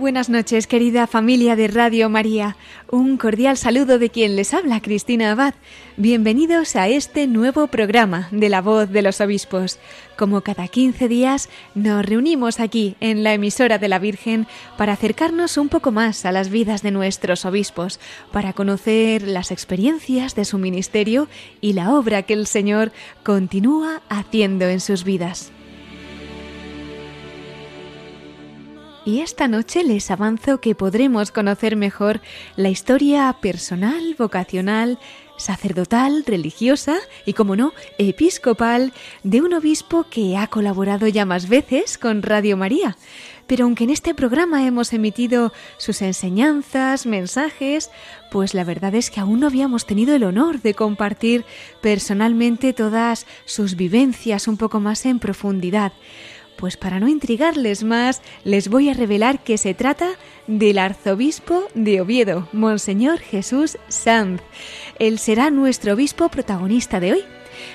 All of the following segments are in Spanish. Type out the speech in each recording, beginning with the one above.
Buenas noches, querida familia de Radio María. Un cordial saludo de quien les habla, Cristina Abad. Bienvenidos a este nuevo programa de La Voz de los Obispos. Como cada 15 días, nos reunimos aquí en la emisora de la Virgen para acercarnos un poco más a las vidas de nuestros obispos, para conocer las experiencias de su ministerio y la obra que el Señor continúa haciendo en sus vidas. Y esta noche les avanzo que podremos conocer mejor la historia personal, vocacional, sacerdotal, religiosa y, como no, episcopal de un obispo que ha colaborado ya más veces con Radio María. Pero aunque en este programa hemos emitido sus enseñanzas, mensajes, pues la verdad es que aún no habíamos tenido el honor de compartir personalmente todas sus vivencias un poco más en profundidad. Pues para no intrigarles más, les voy a revelar que se trata del arzobispo de Oviedo, Monseñor Jesús Sanz. Él será nuestro obispo protagonista de hoy.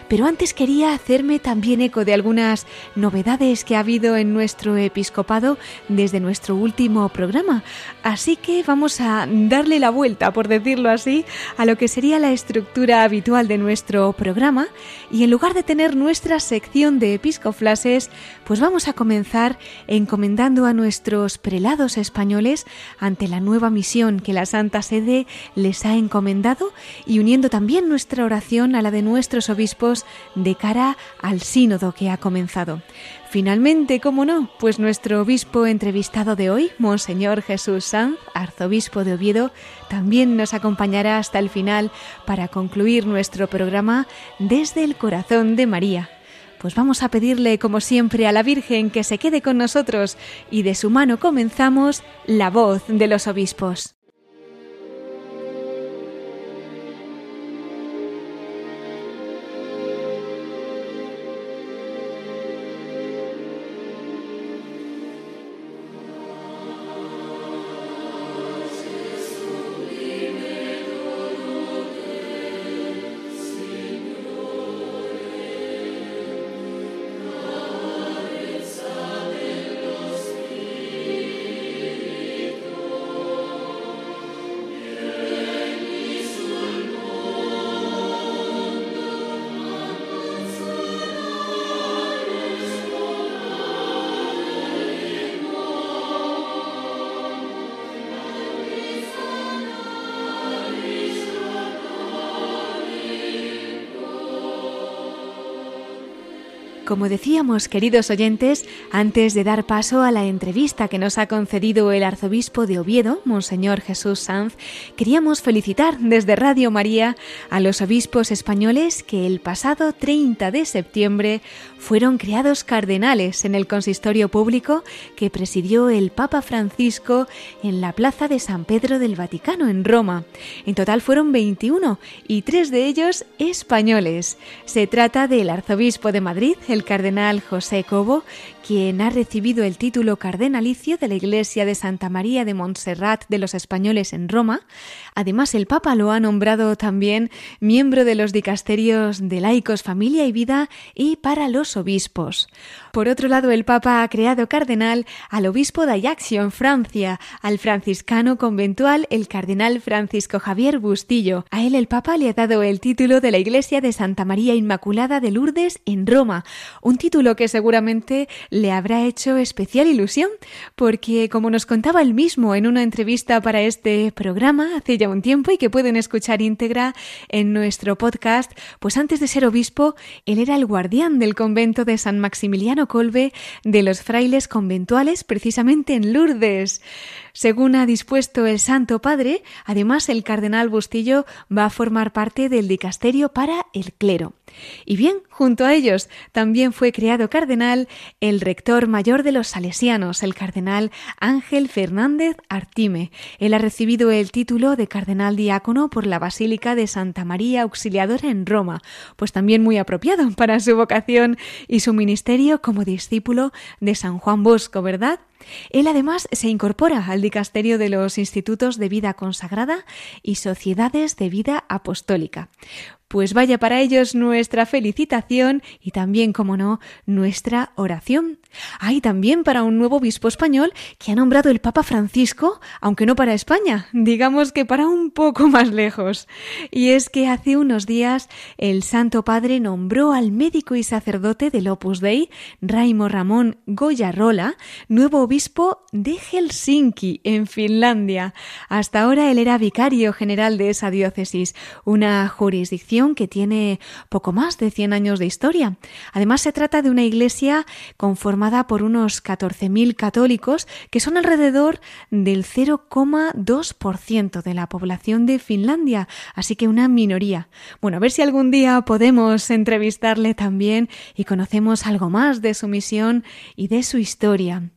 Pero antes quería hacerme también eco de algunas novedades que ha habido en nuestro episcopado desde nuestro último programa. Así que vamos a darle la vuelta, por decirlo así, a lo que sería la estructura habitual de nuestro programa y en lugar de tener nuestra sección de episcoflases, pues vamos a comenzar encomendando a nuestros prelados españoles ante la nueva misión que la Santa Sede les ha encomendado y uniendo también nuestra oración a la de nuestros obispos de cara al sínodo que ha comenzado. Finalmente, ¿cómo no? Pues nuestro obispo entrevistado de hoy, Monseñor Jesús Sanz, arzobispo de Oviedo, también nos acompañará hasta el final para concluir nuestro programa desde el corazón de María. Pues vamos a pedirle, como siempre, a la Virgen que se quede con nosotros y de su mano comenzamos la voz de los obispos. Como decíamos, queridos oyentes, antes de dar paso a la entrevista que nos ha concedido el arzobispo de Oviedo, Monseñor Jesús Sanz, queríamos felicitar desde Radio María a los obispos españoles que el pasado 30 de septiembre fueron creados cardenales en el consistorio público que presidió el Papa Francisco en la Plaza de San Pedro del Vaticano en Roma. En total fueron 21 y tres de ellos españoles. Se trata del arzobispo de Madrid, el cardenal José Cobo, quien ha recibido el título cardenalicio de la Iglesia de Santa María de Montserrat de los españoles en Roma. Además, el Papa lo ha nombrado también miembro de los dicasterios de laicos, familia y vida y para los obispos. Por otro lado, el Papa ha creado cardenal al obispo de Ajaccio en Francia, al franciscano conventual el cardenal Francisco Javier Bustillo. A él el Papa le ha dado el título de la Iglesia de Santa María Inmaculada de Lourdes en Roma, un título que seguramente le habrá hecho especial ilusión, porque como nos contaba él mismo en una entrevista para este programa hace ya un tiempo y que pueden escuchar íntegra en nuestro podcast, pues antes de ser obispo, él era el guardián del convento de San Maximiliano Colbe de los frailes conventuales precisamente en Lourdes. Según ha dispuesto el Santo Padre, además el cardenal Bustillo va a formar parte del dicasterio para el clero. Y bien, junto a ellos también fue creado cardenal el rector mayor de los salesianos, el cardenal Ángel Fernández Artime. Él ha recibido el título de cardenal diácono por la Basílica de Santa María Auxiliadora en Roma, pues también muy apropiado para su vocación y su ministerio como discípulo de San Juan Bosco, ¿verdad? Él además se incorpora al dicasterio de los Institutos de Vida Consagrada y Sociedades de Vida Apostólica. Pues vaya para ellos nuestra felicitación y también, como no, nuestra oración. Hay también para un nuevo obispo español que ha nombrado el Papa Francisco, aunque no para España, digamos que para un poco más lejos. Y es que hace unos días el Santo Padre nombró al médico y sacerdote del Opus Dei, Raimo Ramón Goyarola, nuevo obispo de Helsinki, en Finlandia. Hasta ahora él era vicario general de esa diócesis, una jurisdicción que tiene poco más de 100 años de historia. Además, se trata de una iglesia conformada por unos 14.000 católicos, que son alrededor del 0,2% de la población de Finlandia, así que una minoría. Bueno, a ver si algún día podemos entrevistarle también y conocemos algo más de su misión y de su historia.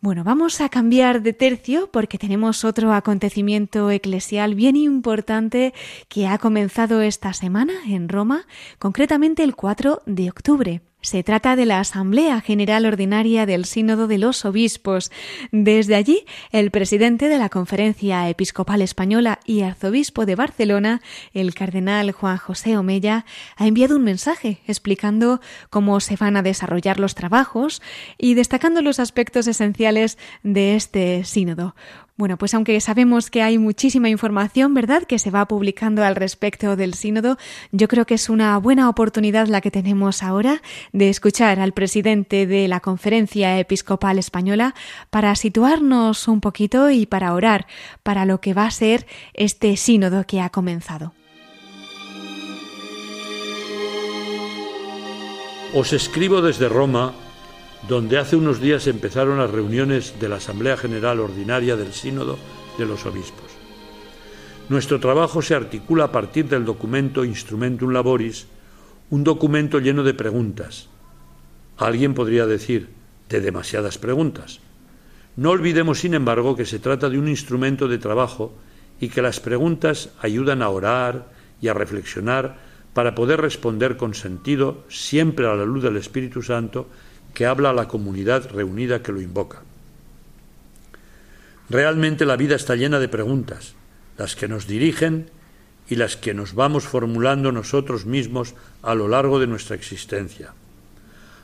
Bueno, vamos a cambiar de tercio porque tenemos otro acontecimiento eclesial bien importante que ha comenzado esta semana en Roma, concretamente el 4 de octubre. Se trata de la Asamblea General Ordinaria del Sínodo de los Obispos. Desde allí, el presidente de la Conferencia Episcopal Española y arzobispo de Barcelona, el cardenal Juan José Omella, ha enviado un mensaje explicando cómo se van a desarrollar los trabajos y destacando los aspectos esenciales de este sínodo. Bueno, pues aunque sabemos que hay muchísima información, ¿verdad?, que se va publicando al respecto del sínodo, yo creo que es una buena oportunidad la que tenemos ahora de escuchar al presidente de la Conferencia Episcopal Española para situarnos un poquito y para orar para lo que va a ser este sínodo que ha comenzado. Os escribo desde Roma donde hace unos días empezaron las reuniones de la Asamblea General Ordinaria del Sínodo de los Obispos. Nuestro trabajo se articula a partir del documento Instrumentum Laboris, un documento lleno de preguntas. Alguien podría decir, de demasiadas preguntas. No olvidemos, sin embargo, que se trata de un instrumento de trabajo y que las preguntas ayudan a orar y a reflexionar para poder responder con sentido, siempre a la luz del Espíritu Santo, que habla a la comunidad reunida que lo invoca. Realmente la vida está llena de preguntas, las que nos dirigen y las que nos vamos formulando nosotros mismos a lo largo de nuestra existencia.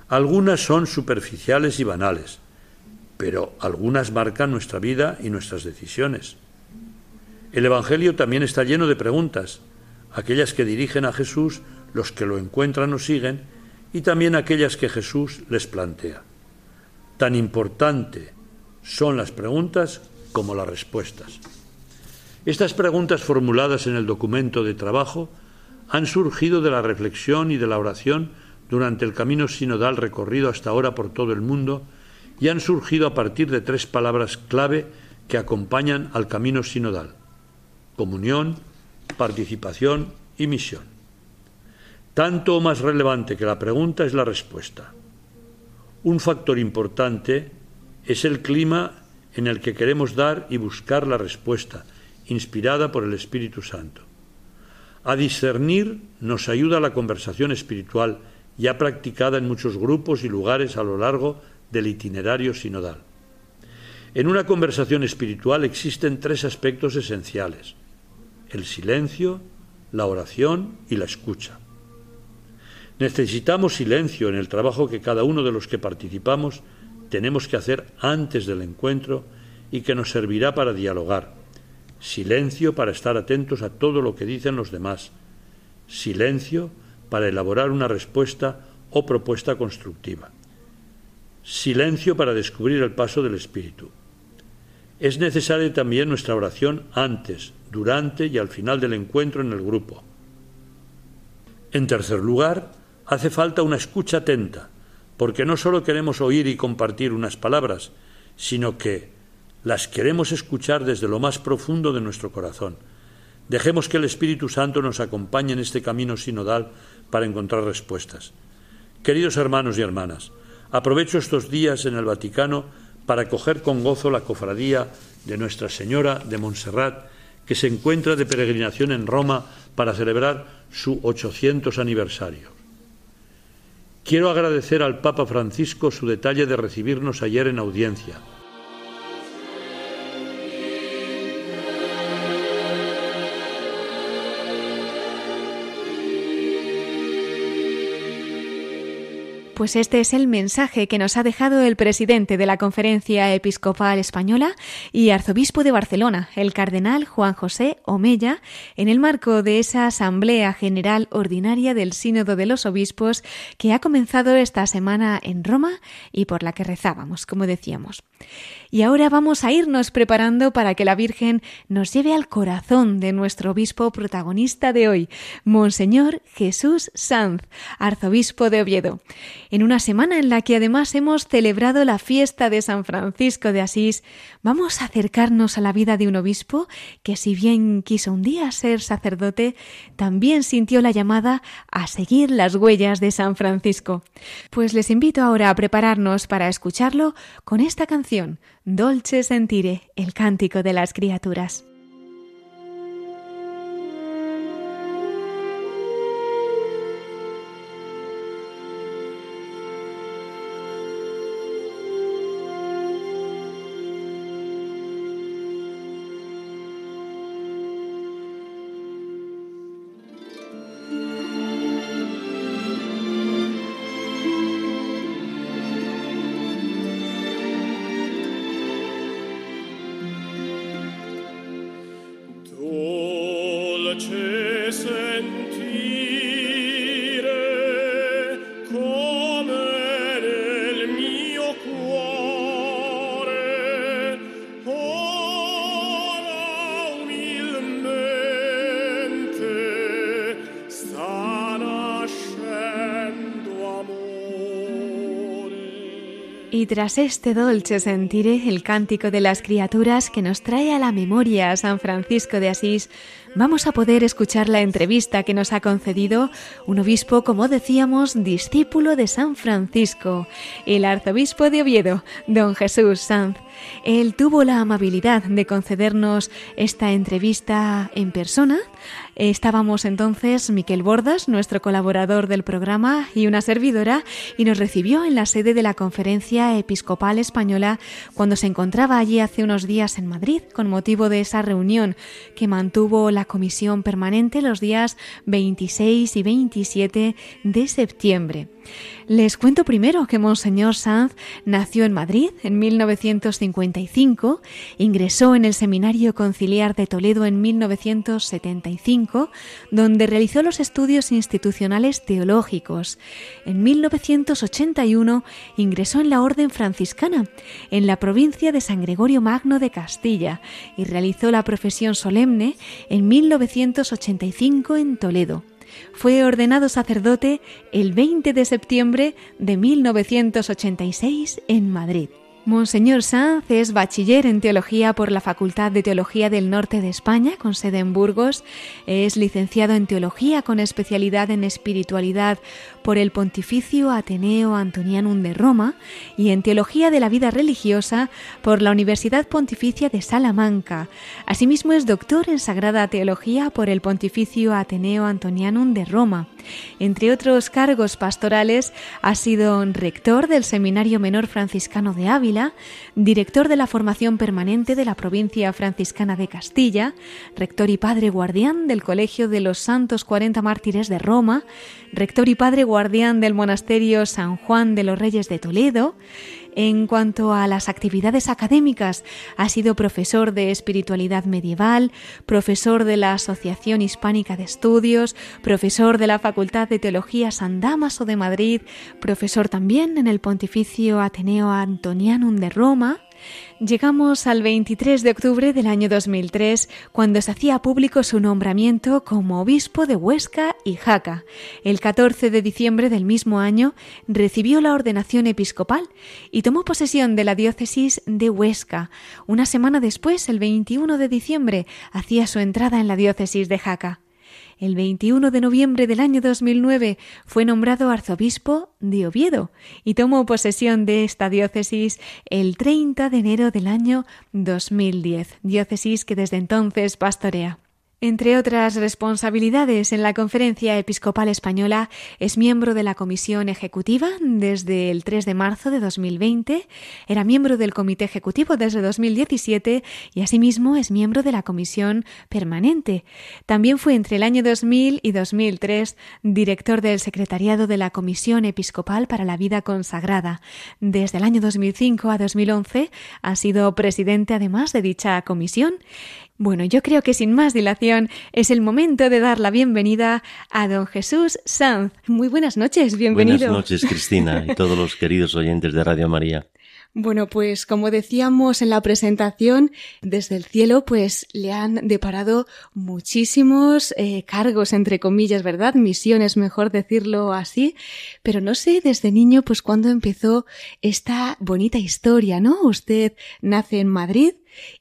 Algunas son superficiales y banales, pero algunas marcan nuestra vida y nuestras decisiones. El Evangelio también está lleno de preguntas, aquellas que dirigen a Jesús, los que lo encuentran o siguen, y también aquellas que Jesús les plantea. Tan importante son las preguntas como las respuestas. Estas preguntas formuladas en el documento de trabajo han surgido de la reflexión y de la oración durante el camino sinodal recorrido hasta ahora por todo el mundo y han surgido a partir de tres palabras clave que acompañan al camino sinodal. Comunión, participación y misión. Tanto o más relevante que la pregunta es la respuesta. Un factor importante es el clima en el que queremos dar y buscar la respuesta, inspirada por el Espíritu Santo. A discernir nos ayuda la conversación espiritual ya practicada en muchos grupos y lugares a lo largo del itinerario sinodal. En una conversación espiritual existen tres aspectos esenciales, el silencio, la oración y la escucha. Necesitamos silencio en el trabajo que cada uno de los que participamos tenemos que hacer antes del encuentro y que nos servirá para dialogar. Silencio para estar atentos a todo lo que dicen los demás. Silencio para elaborar una respuesta o propuesta constructiva. Silencio para descubrir el paso del Espíritu. Es necesaria también nuestra oración antes, durante y al final del encuentro en el grupo. En tercer lugar, hace falta una escucha atenta, porque no solo queremos oír y compartir unas palabras, sino que las queremos escuchar desde lo más profundo de nuestro corazón, Dejemos que el Espíritu Santo nos acompañe en este camino sinodal para encontrar respuestas. Queridos hermanos y hermanas, aprovecho estos días en el Vaticano para acoger con gozo la cofradía de Nuestra Señora de Montserrat, que se encuentra de peregrinación en Roma para celebrar su 800 aniversario. Quiero agradecer al Papa Francisco su detalle de recibirnos ayer en audiencia Pues este es el mensaje que nos ha dejado el presidente de la Conferencia Episcopal Española y arzobispo de Barcelona, el cardenal Juan José Omella, en el marco de esa Asamblea General Ordinaria del Sínodo de los Obispos que ha comenzado esta semana en Roma y por la que rezábamos, como decíamos. Y ahora vamos a irnos preparando para que la Virgen nos lleve al corazón de nuestro obispo protagonista de hoy, Monseñor Jesús Sanz, arzobispo de Oviedo. En una semana en la que además hemos celebrado la fiesta de San Francisco de Asís, vamos a acercarnos a la vida de un obispo que si bien quiso un día ser sacerdote, también sintió la llamada a seguir las huellas de San Francisco. Pues les invito ahora a prepararnos para escucharlo con esta canción Dolce sentire, el cántico de las criaturas. Y tras este dolce sentire, el cántico de las criaturas que nos trae a la memoria a San Francisco de Asís, vamos a poder escuchar la entrevista que nos ha concedido un obispo, como decíamos, discípulo de San Francisco, el arzobispo de Oviedo, don Jesús Sanz. Él tuvo la amabilidad de concedernos esta entrevista en persona. Estábamos entonces Miquel Bordas, nuestro colaborador del programa, y una servidora, y nos recibió en la sede de la Conferencia Episcopal Española cuando se encontraba allí hace unos días en Madrid, con motivo de esa reunión que mantuvo la Comisión Permanente los días 26 y 27 de septiembre. Les cuento primero que Monseñor Sanz nació en Madrid en 1955, ingresó en el Seminario Conciliar de Toledo en 1975, donde realizó los estudios institucionales teológicos. En 1981 ingresó en la Orden Franciscana, en la provincia de San Gregorio Magno de Castilla, y realizó la profesión solemne en 1985 en Toledo. Fue ordenado sacerdote el 20 de septiembre de 1986 en Madrid. Monseñor Sanz es bachiller en teología por la Facultad de Teología del Norte de España, con sede en Burgos. Es licenciado en teología con especialidad en espiritualidad por el Pontificio Ateneo Antonianum de Roma y en teología de la vida religiosa por la Universidad Pontificia de Salamanca. Asimismo es doctor en Sagrada Teología por el Pontificio Ateneo Antonianum de Roma. Entre otros cargos pastorales ha sido rector del Seminario Menor Franciscano de Ávila director de la formación permanente de la provincia franciscana de Castilla, rector y padre guardián del Colegio de los Santos 40 Mártires de Roma, rector y padre guardián del Monasterio San Juan de los Reyes de Toledo, en cuanto a las actividades académicas, ha sido profesor de espiritualidad medieval, profesor de la Asociación Hispánica de Estudios, profesor de la Facultad de Teología San Damaso de Madrid, profesor también en el Pontificio Ateneo Antonianum de Roma, Llegamos al 23 de octubre del año 2003, cuando se hacía público su nombramiento como obispo de Huesca y Jaca. El 14 de diciembre del mismo año recibió la ordenación episcopal y tomó posesión de la diócesis de Huesca. Una semana después, el 21 de diciembre, hacía su entrada en la diócesis de Jaca. El 21 de noviembre del año 2009 fue nombrado arzobispo de Oviedo y tomó posesión de esta diócesis el 30 de enero del año 2010, diócesis que desde entonces pastorea. Entre otras responsabilidades en la Conferencia Episcopal Española, es miembro de la Comisión Ejecutiva desde el 3 de marzo de 2020, era miembro del Comité Ejecutivo desde 2017 y asimismo es miembro de la Comisión Permanente. También fue entre el año 2000 y 2003 director del Secretariado de la Comisión Episcopal para la Vida Consagrada. Desde el año 2005 a 2011 ha sido presidente además de dicha comisión bueno, yo creo que sin más dilación es el momento de dar la bienvenida a don Jesús Sanz. Muy buenas noches, bienvenido. Buenas noches, Cristina, y todos los queridos oyentes de Radio María. Bueno, pues como decíamos en la presentación, desde el cielo pues le han deparado muchísimos eh, cargos, entre comillas, ¿verdad? Misiones, mejor decirlo así. Pero no sé desde niño pues cuándo empezó esta bonita historia, ¿no? Usted nace en Madrid,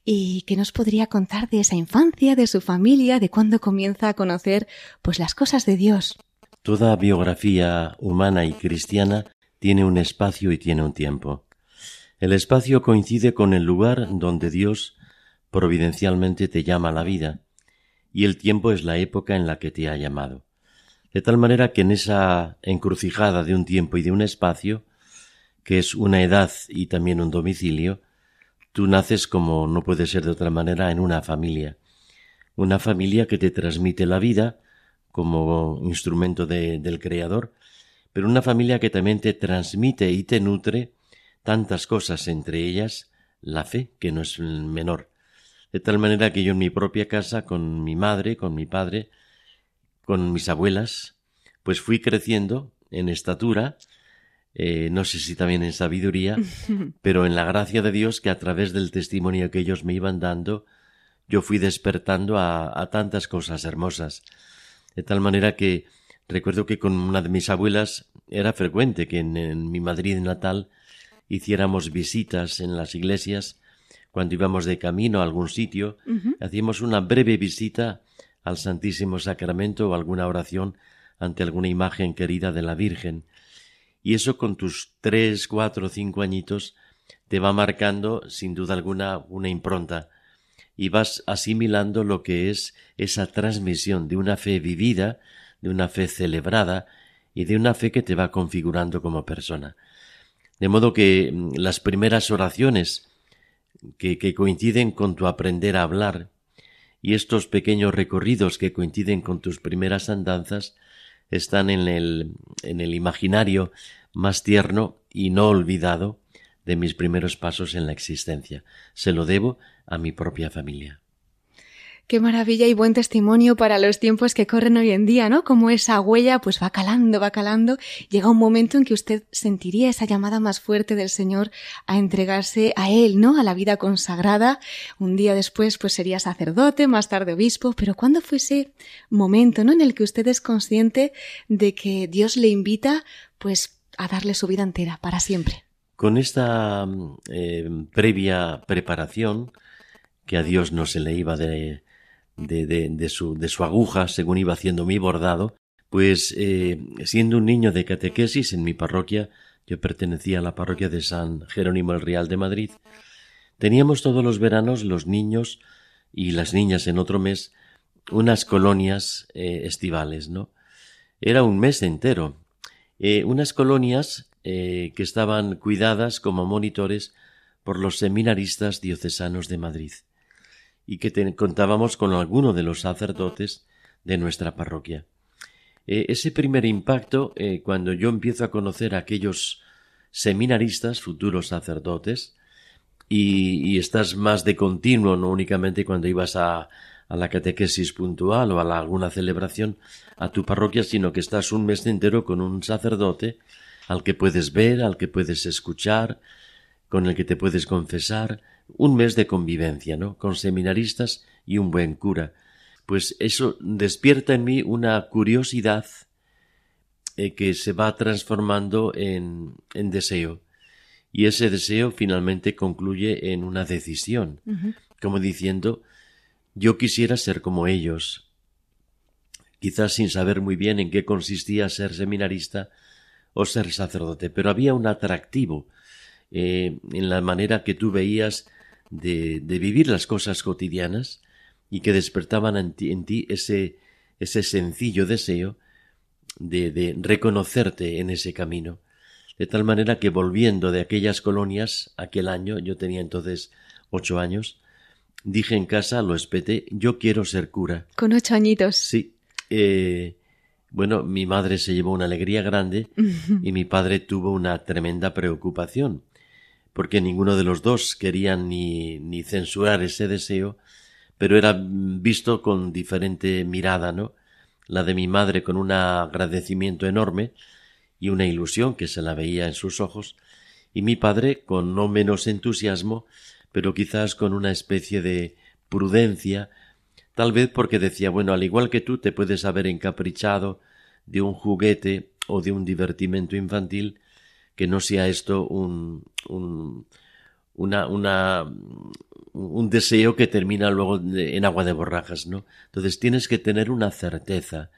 ¿Y qué nos podría contar de esa infancia, de su familia, de cuándo comienza a conocer pues las cosas de Dios? Toda biografía humana y cristiana tiene un espacio y tiene un tiempo. El espacio coincide con el lugar donde Dios providencialmente te llama a la vida, y el tiempo es la época en la que te ha llamado. De tal manera que en esa encrucijada de un tiempo y de un espacio, que es una edad y también un domicilio, Tú naces como no puede ser de otra manera en una familia, una familia que te transmite la vida como instrumento del Creador, pero una familia que también te transmite y te nutre tantas cosas, entre ellas la fe, que no es menor. De tal manera que yo en mi propia casa, con mi madre, con mi padre, con mis abuelas, pues fui creciendo en estatura, eh, no sé si también en sabiduría, pero en la gracia de Dios que a través del testimonio que ellos me iban dando, yo fui despertando a, tantas cosas hermosas. De tal manera que recuerdo que con una de mis abuelas era frecuente que en, mi Madrid natal hiciéramos visitas en las iglesias cuando íbamos de camino a algún sitio, hacíamos una breve visita al Santísimo Sacramento o alguna oración ante alguna imagen querida de la Virgen. Y eso con tus tres, cuatro, cinco añitos te va marcando sin duda alguna una impronta. Y vas asimilando lo que es esa transmisión de una fe vivida, de una fe celebrada y de una fe que te va configurando como persona. De modo que mm, las primeras oraciones que, que coinciden con tu aprender a hablar y estos pequeños recorridos que coinciden con tus primeras andanzas están en el, en el imaginario más tierno y no olvidado de mis primeros pasos en la existencia. Se lo debo a mi propia familia. Qué maravilla y buen testimonio para los tiempos que corren hoy en día, ¿no? Como esa huella pues va calando, va calando. Llega un momento en que usted sentiría esa llamada más fuerte del Señor a entregarse a Él, ¿no? A la vida consagrada. Un día después pues sería sacerdote, más tarde obispo, pero ¿cuándo fue ese momento, ¿no? En el que usted es consciente de que Dios le invita pues a darle su vida entera, para siempre. Con esta eh, previa preparación, que a Dios no se le iba de, de, su, de su aguja según iba haciendo mi bordado, pues eh, siendo un niño de catequesis en mi parroquia, yo pertenecía a la parroquia de San Jerónimo el Real de Madrid, teníamos todos los veranos los niños y las niñas en otro mes unas colonias eh, estivales, ¿no? Era un mes entero. Eh, unas colonias que estaban cuidadas como monitores por los seminaristas diocesanos de Madrid y que contábamos con alguno de los sacerdotes de nuestra parroquia. Eh, ese primer impacto, eh, cuando yo empiezo a conocer a aquellos seminaristas, futuros sacerdotes, y, estás más de continuo, no únicamente cuando ibas a, a la catequesis puntual o a alguna celebración a tu parroquia, sino que estás un mes entero con un sacerdote al que puedes ver, al que puedes escuchar, con el que te puedes confesar, un mes de convivencia, ¿no? Con seminaristas y un buen cura. Pues eso despierta en mí una curiosidad eh, que se va transformando en, en, deseo. Y ese deseo finalmente concluye en una decisión, como diciendo, yo quisiera ser como ellos, quizás sin saber muy bien en qué consistía ser seminarista o ser sacerdote, pero había un atractivo eh, en la manera que tú veías de, de, vivir las cosas cotidianas y que despertaban en ti, en ti ese, ese sencillo deseo de, de reconocerte en ese camino. De tal manera que volviendo de aquellas colonias, aquel año, yo tenía entonces ocho años, dije en casa, lo espeté, yo quiero ser cura. Con ocho añitos. Sí. Eh, bueno, mi madre se llevó una alegría grande y mi padre tuvo una tremenda preocupación, porque ninguno de los dos querían ni, ni censurar ese deseo, pero era visto con diferente mirada, ¿no? La de mi madre con un agradecimiento enorme y una ilusión que se la veía en sus ojos, y mi padre con no menos entusiasmo, pero quizás con una especie de prudencia, tal vez porque decía, bueno, al igual que tú te puedes haber encaprichado de un juguete o de un divertimento infantil, que no sea esto un, un una, una, un deseo que termina luego en agua de borrajas, ¿no? Entonces tienes que tener una certeza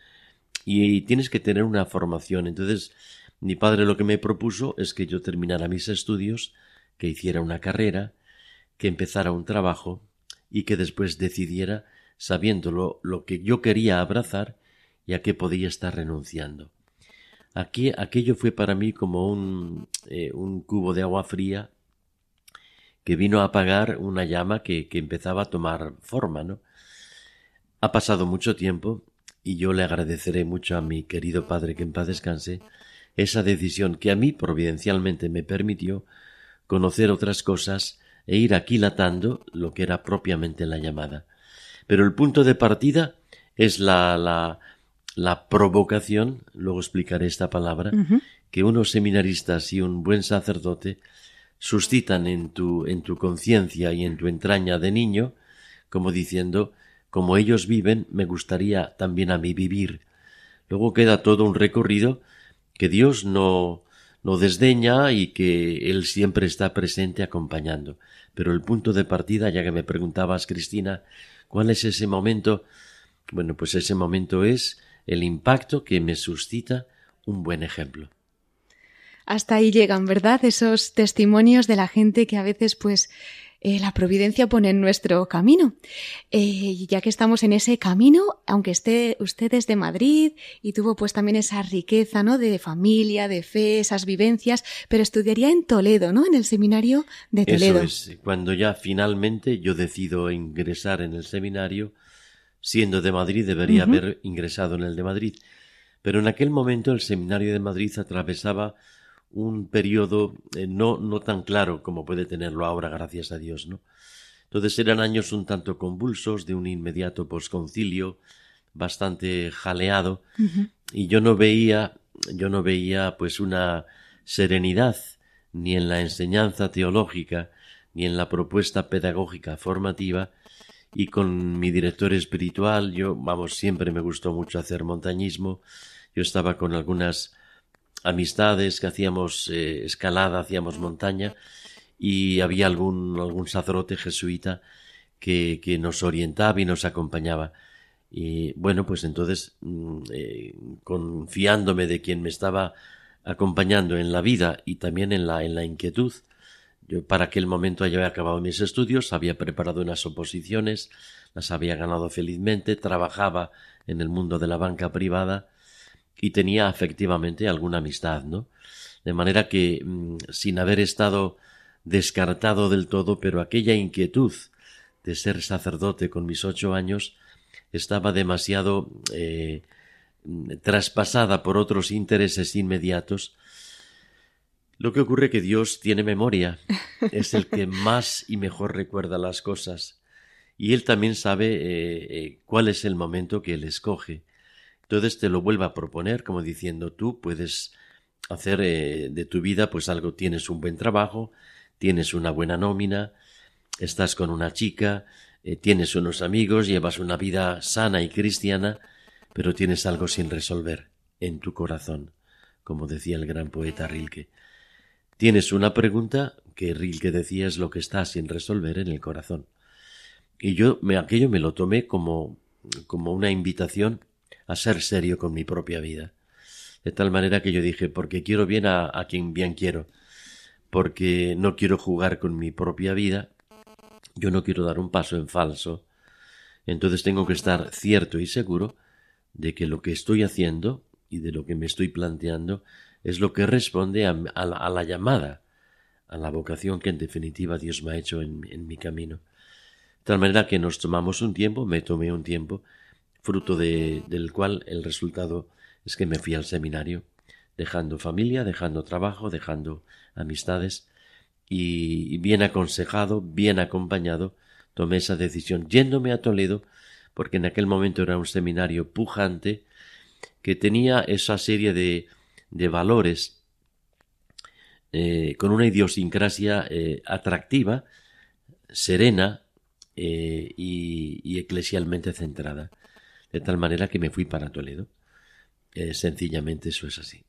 y tienes que tener una formación. Entonces, mi padre lo que me propuso es que yo terminara mis estudios, que hiciera una carrera, que empezara un trabajo y que después decidiera, sabiéndolo, lo que yo quería abrazar y a qué podía estar renunciando. Aquí, aquello fue para mí como un, eh, un cubo de agua fría que vino a apagar una llama que, que empezaba a tomar forma, ¿no? Ha pasado mucho tiempo y yo le agradeceré mucho a mi querido padre que en paz descanse esa decisión que a mí providencialmente me permitió conocer otras cosas e ir aquilatando lo que era propiamente la llamada. Pero el punto de partida es la, la, la provocación, luego explicaré esta palabra, que unos seminaristas y un buen sacerdote suscitan en tu, en tu conciencia y en tu entraña de niño, como diciendo, como ellos viven, me gustaría también a mí vivir. Luego queda todo un recorrido que Dios no, no desdeña y que Él siempre está presente acompañando. Pero el punto de partida, ya que me preguntabas, Cristina, ¿cuál es ese momento? Bueno, pues ese momento es el impacto que me suscita un buen ejemplo. Hasta ahí llegan, ¿verdad? Esos testimonios de la gente que a veces pues eh, la providencia pone en nuestro camino. Eh, ya que estamos en ese camino, aunque esté usted desde Madrid y tuvo pues también esa riqueza, ¿no? De familia, de fe, esas vivencias, pero estudiaría en Toledo, ¿no? En el seminario de Toledo. Eso es. Cuando ya finalmente yo decido ingresar en el seminario, siendo de Madrid, debería haber ingresado en el de Madrid. Pero en aquel momento el seminario de Madrid atravesaba un periodo eh, no, no tan claro como puede tenerlo ahora, gracias a Dios, ¿no? Entonces eran años un tanto convulsos, de un inmediato posconcilio, bastante jaleado, y yo no veía, yo no veía pues una serenidad ni en la enseñanza teológica, ni en la propuesta pedagógica formativa, y con mi director espiritual, yo, vamos, siempre me gustó mucho hacer montañismo, yo estaba con algunas amistades que hacíamos eh, escalada, hacíamos montaña y había algún, algún sacerdote jesuita que, que, nos orientaba y nos acompañaba. Y bueno, pues entonces, mm, eh, confiándome de quien me estaba acompañando en la vida y también en la, en la inquietud, para aquel momento ya había acabado mis estudios, había preparado unas oposiciones, las había ganado felizmente, trabajaba en el mundo de la banca privada y tenía efectivamente alguna amistad, ¿no? De manera que, mm, sin haber estado descartado del todo, pero aquella inquietud de ser sacerdote con mis ocho años estaba demasiado eh, traspasada por otros intereses inmediatos. Lo que ocurre que Dios tiene memoria, es el que más y mejor recuerda las cosas, y Él también sabe eh, eh, cuál es el momento que Él escoge. Entonces te lo vuelva a proponer como diciendo tú puedes hacer eh, de tu vida pues algo, tienes un buen trabajo, tienes una buena nómina, estás con una chica, tienes unos amigos, llevas una vida sana y cristiana, pero tienes algo sin resolver en tu corazón, como decía el gran poeta Rilke. Tienes una pregunta que Rilke decía es lo que está sin resolver en el corazón. Y yo me, aquello me lo tomé como, como una invitación a ser serio con mi propia vida. De tal manera que yo dije, porque quiero bien a, a quien bien quiero, porque no quiero jugar con mi propia vida, yo no quiero dar un paso en falso, entonces tengo que estar cierto y seguro de que lo que estoy haciendo y de lo que me estoy planteando es lo que responde a, la, llamada, a la vocación que en definitiva Dios me ha hecho en, mi camino. De tal manera que nos tomamos un tiempo, me tomé un tiempo, fruto de, del cual el resultado es que me fui al seminario, dejando familia, dejando trabajo, dejando amistades, y bien aconsejado, bien acompañado, tomé esa decisión yéndome a Toledo, porque en aquel momento era un seminario pujante, que tenía esa serie de, de valores eh, con una idiosincrasia eh, atractiva, serena eh, y, eclesialmente centrada. De tal manera que me fui para Toledo. sencillamente eso es así.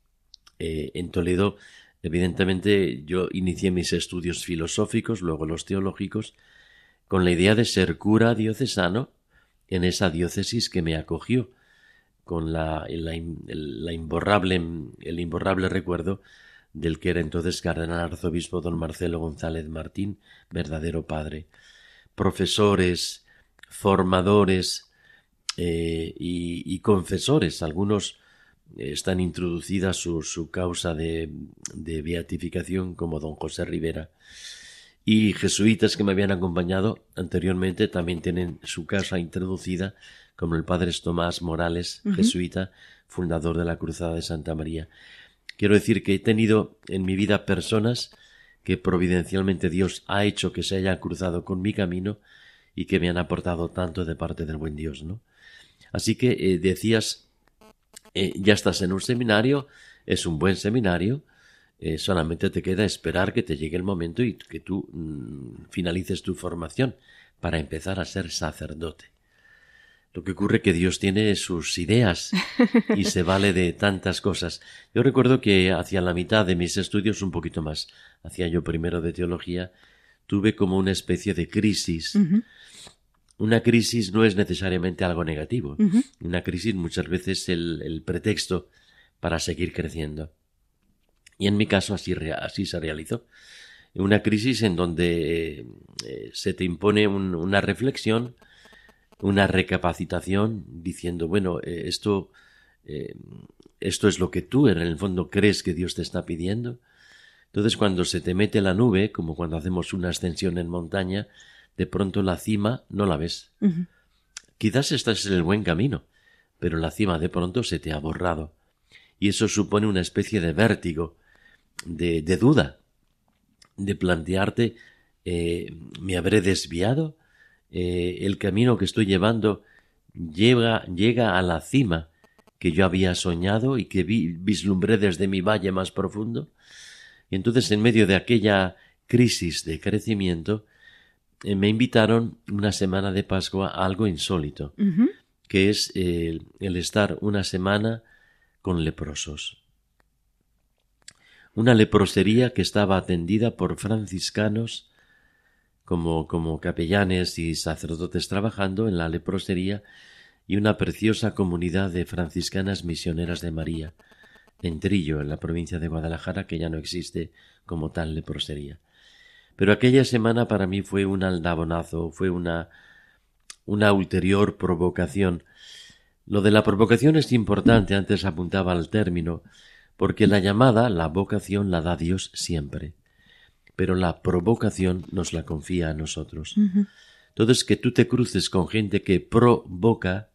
en Toledo, evidentemente, yo inicié mis estudios filosóficos, luego los teológicos, con la idea de ser cura diocesano en esa diócesis que me acogió con la, imborrable, el imborrable recuerdo del que era entonces cardenal arzobispo don Marcelo González Martín, verdadero padre. Profesores, formadores eh, y, confesores, algunos están introducida su, su causa de, beatificación como don José Rivera y jesuitas que me habían acompañado anteriormente también tienen su causa introducida como el padre Tomás Morales, jesuita, fundador de la Cruzada de Santa María. Quiero decir que he tenido en mi vida personas que providencialmente Dios ha hecho que se hayan cruzado con mi camino y que me han aportado tanto de parte del buen Dios, ¿no? Así que eh, decías, eh, ya estás en un seminario, es un buen seminario, eh, solamente te queda esperar que te llegue el momento y que tú mm, finalices tu formación para empezar a ser sacerdote. Lo que ocurre es que Dios tiene sus ideas y se vale de tantas cosas. Yo recuerdo que hacia la mitad de mis estudios, un poquito más, hacía yo primero de teología, tuve como una especie de crisis. Una crisis no es necesariamente algo negativo. Una crisis muchas veces es el, pretexto para seguir creciendo. Y en mi caso así, así se realizó. Una crisis en donde eh, se te impone una reflexión, una recapacitación diciendo, bueno, eh, esto, eh, esto es lo que tú en el fondo crees que Dios te está pidiendo. Entonces cuando se te mete la nube, como cuando hacemos una ascensión en montaña, de pronto la cima no la ves. Quizás estás en el buen camino, pero la cima de pronto se te ha borrado. Y eso supone una especie de vértigo, de, de duda, de plantearte, eh, ¿me habré desviado? Eh, el camino que estoy llevando llega, llega a la cima que yo había soñado y que vi, vislumbré desde mi valle más profundo. Y entonces, en medio de aquella crisis de crecimiento, eh, me invitaron una semana de Pascua a algo insólito, que es el estar una semana con leprosos. Una leprosería que estaba atendida por franciscanos como, como capellanes y sacerdotes trabajando en la leprosería y una preciosa comunidad de franciscanas misioneras de María, en Trillo, en la provincia de Guadalajara, que ya no existe como tal leprosería. Pero aquella semana para mí fue un aldabonazo, fue una, una ulterior provocación. Lo de la provocación es importante, antes apuntaba al término, porque la llamada, la vocación, la da Dios siempre pero la provocación nos la confía a nosotros. Entonces, que tú te cruces con gente que provoca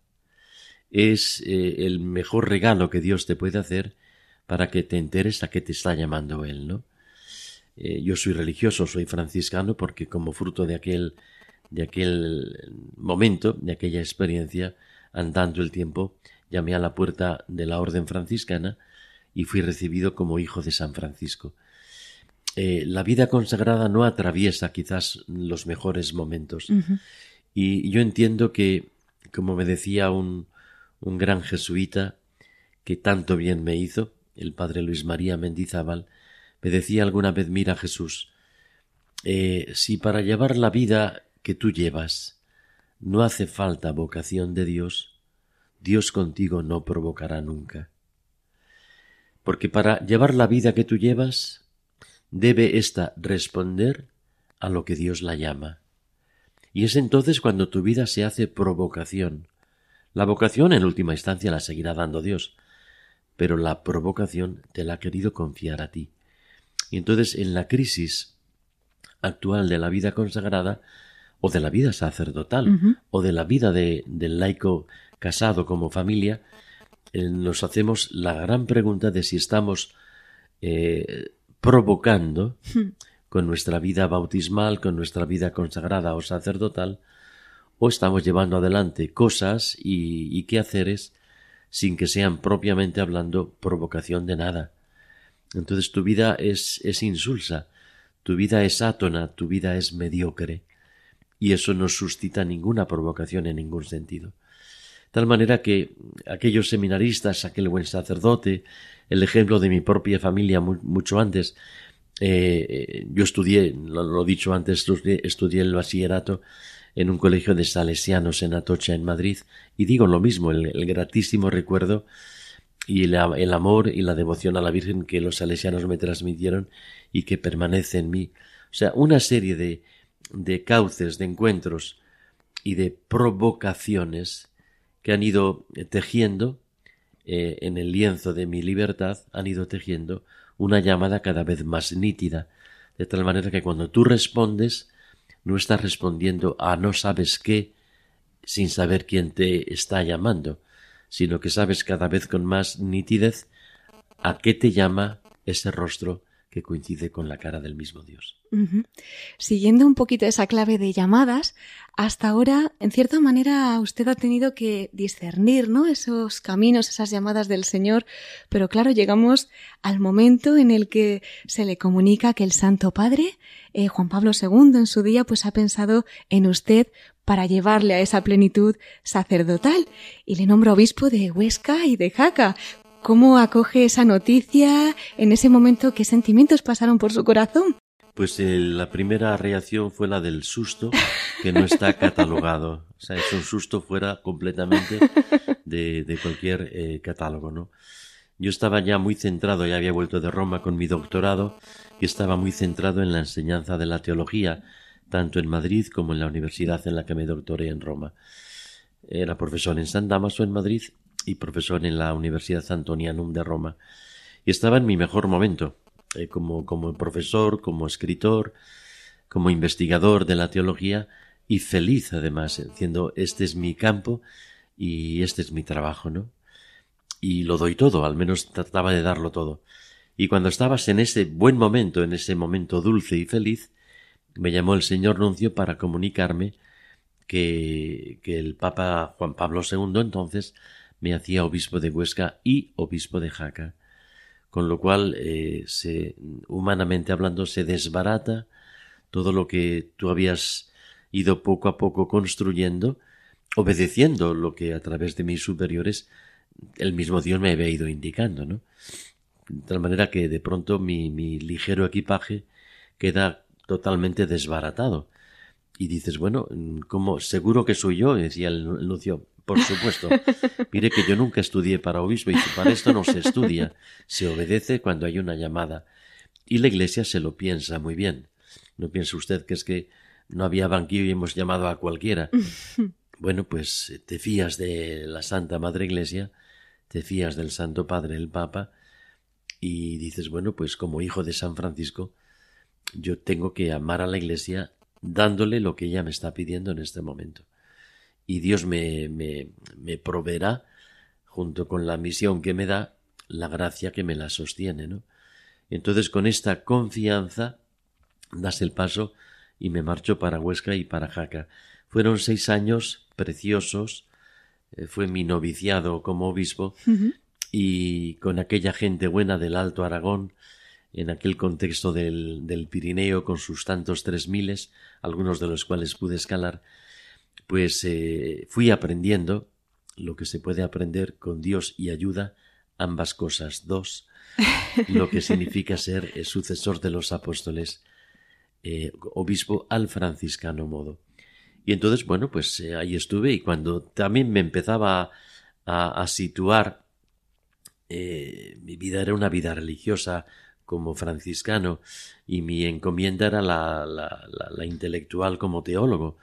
es eh, el mejor regalo que Dios te puede hacer para que te enteres a qué te está llamando Él, ¿no? Eh, yo soy religioso, soy franciscano, porque como fruto de aquel, de aquel momento, de aquella experiencia, andando el tiempo, llamé a la puerta de la orden franciscana y fui recibido como hijo de San Francisco. Eh, la vida consagrada no atraviesa quizás los mejores momentos. Y yo entiendo que, como me decía un, un gran jesuita que tanto bien me hizo, el padre Luis María Mendizábal, me decía alguna vez, mira Jesús, eh, si para llevar la vida que tú llevas no hace falta vocación de Dios, Dios contigo no provocará nunca. Porque para llevar la vida que tú llevas, debe ésta responder a lo que Dios la llama. Y es entonces cuando tu vida se hace provocación. La vocación en última instancia la seguirá dando Dios, pero la provocación te la ha querido confiar a ti. Y entonces en la crisis actual de la vida consagrada, o de la vida sacerdotal, o de la vida de, del laico casado como familia, eh, nos hacemos la gran pregunta de si estamos eh, provocando hmm. con nuestra vida bautismal, con nuestra vida consagrada o sacerdotal, o estamos llevando adelante cosas y, y quehaceres sin que sean propiamente hablando provocación de nada. Entonces tu vida es, es insulsa, tu vida es átona, tu vida es mediocre, y eso no suscita ninguna provocación en ningún sentido. Tal manera que aquellos seminaristas, aquel buen sacerdote, el ejemplo de mi propia familia mucho antes, eh, yo estudié, lo, dicho antes, estudié, el bachillerato en un colegio de salesianos en Atocha, en Madrid, y digo lo mismo, el, gratísimo recuerdo y el amor y la devoción a la Virgen que los salesianos me transmitieron y que permanece en mí. O sea, una serie de, de cauces, de encuentros y de provocaciones que han ido tejiendo eh, en el lienzo de mi libertad, han ido tejiendo una llamada cada vez más nítida, de tal manera que cuando tú respondes, no estás respondiendo a no sabes qué sin saber quién te está llamando, sino que sabes cada vez con más nitidez a qué te llama ese rostro que coincide con la cara del mismo Dios. Siguiendo un poquito esa clave de llamadas, hasta ahora, en cierta manera, usted ha tenido que discernir, ¿no? Esos caminos, esas llamadas del Señor, pero claro, llegamos al momento en el que se le comunica que el Santo Padre, eh, Juan Pablo II, en su día, pues ha pensado en usted para llevarle a esa plenitud sacerdotal y le nombra obispo de Huesca y de Jaca. ¿Cómo acoge esa noticia en ese momento? ¿Qué sentimientos pasaron por su corazón? Pues eh, la primera reacción fue la del susto, que no está catalogado. O sea, es un susto fuera completamente de, cualquier eh, catálogo, ¿no? Yo estaba ya muy centrado, ya había vuelto de Roma con mi doctorado y estaba muy centrado en la enseñanza de la teología, tanto en Madrid como en la universidad en la que me doctoré en Roma. Era profesor en San Damaso en Madrid y profesor en la Universidad Antonianum de Roma. Y estaba en mi mejor momento, eh, como, como profesor, como escritor, como investigador de la teología y feliz además, diciendo este es mi campo y este es mi trabajo, ¿no? Y lo doy todo, al menos trataba de darlo todo. Y cuando estabas en ese buen momento, en ese momento dulce y feliz, me llamó el señor Nuncio para comunicarme que, que el Papa Juan Pablo II entonces me hacía obispo de Huesca y obispo de Jaca, con lo cual, eh, se, humanamente hablando, se desbarata todo lo que tú habías ido poco a poco construyendo, obedeciendo lo que a través de mis superiores el mismo Dios me había ido indicando, ¿no? De tal manera que de pronto mi, ligero equipaje queda totalmente desbaratado. Y dices, bueno, ¿cómo? ¿Seguro que soy yo? decía el nuncio. Por supuesto. Mire que yo nunca estudié para obispo y para esto no se estudia. Se obedece cuando hay una llamada. Y la iglesia se lo piensa muy bien. No piense usted que es que no había banquillo y hemos llamado a cualquiera. Bueno, pues te fías de la Santa Madre Iglesia, te fías del Santo Padre, el Papa, y dices, bueno, pues como hijo de San Francisco, yo tengo que amar a la Iglesia dándole lo que ella me está pidiendo en este momento y Dios me, me, me proveerá, junto con la misión que me da, la gracia que me la sostiene, ¿no? Entonces, con esta confianza, das el paso y me marcho para Huesca y para Jaca. Fueron seis años preciosos, eh, fue mi noviciado como obispo, y con aquella gente buena del Alto Aragón, en aquel contexto del, del Pirineo con sus tantos tres miles, algunos de los cuales pude escalar, pues eh, fui aprendiendo lo que se puede aprender con Dios y ayuda, ambas cosas, dos, lo que significa ser el sucesor de los apóstoles, eh, obispo al franciscano modo. Y entonces, bueno, pues eh, ahí estuve y cuando también me empezaba a, situar, mi vida era una vida religiosa como franciscano y mi encomienda era la, la intelectual como teólogo.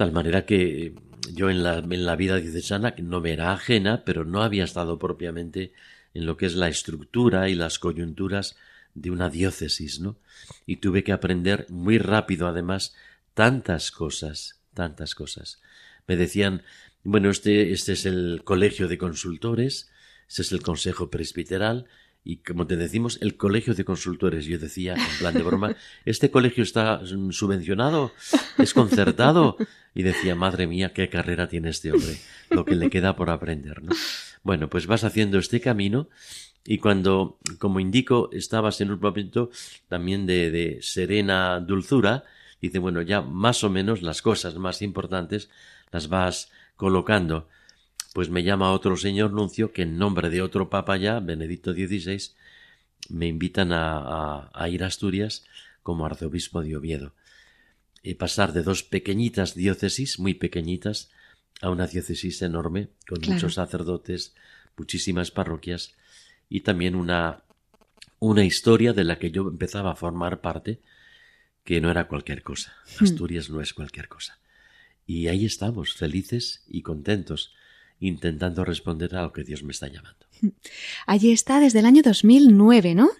Tal manera que yo en la, en la vida diocesana no me era ajena, pero no había estado propiamente en lo que es la estructura y las coyunturas de una diócesis, ¿no? Y tuve que aprender muy rápido, además, tantas cosas, tantas cosas. Me decían, bueno, este, este es el colegio de consultores, este es el consejo presbiteral, y como te decimos, el colegio de consultores, yo decía en plan de broma, ¿este colegio está subvencionado? ¿Es concertado? Y decía, madre mía, qué carrera tiene este hombre, lo que le queda por aprender, ¿no? Bueno, pues vas haciendo este camino y cuando, como indico, estabas en un momento también de, de serena dulzura, dice, bueno, ya más o menos las cosas más importantes las vas colocando pues me llama otro señor nuncio que en nombre de otro papa ya, Benedicto XVI, me invitan a, ir a Asturias como arzobispo de Oviedo. Y pasar de dos pequeñitas diócesis, muy pequeñitas, a una diócesis enorme, con muchos sacerdotes, muchísimas parroquias, y también una, una historia de la que yo empezaba a formar parte, que no era cualquier cosa. Hmm. Asturias no es cualquier cosa. Y ahí estamos, felices y contentos intentando responder a lo que Dios me está llamando. Allí está desde el año 2009, ¿no?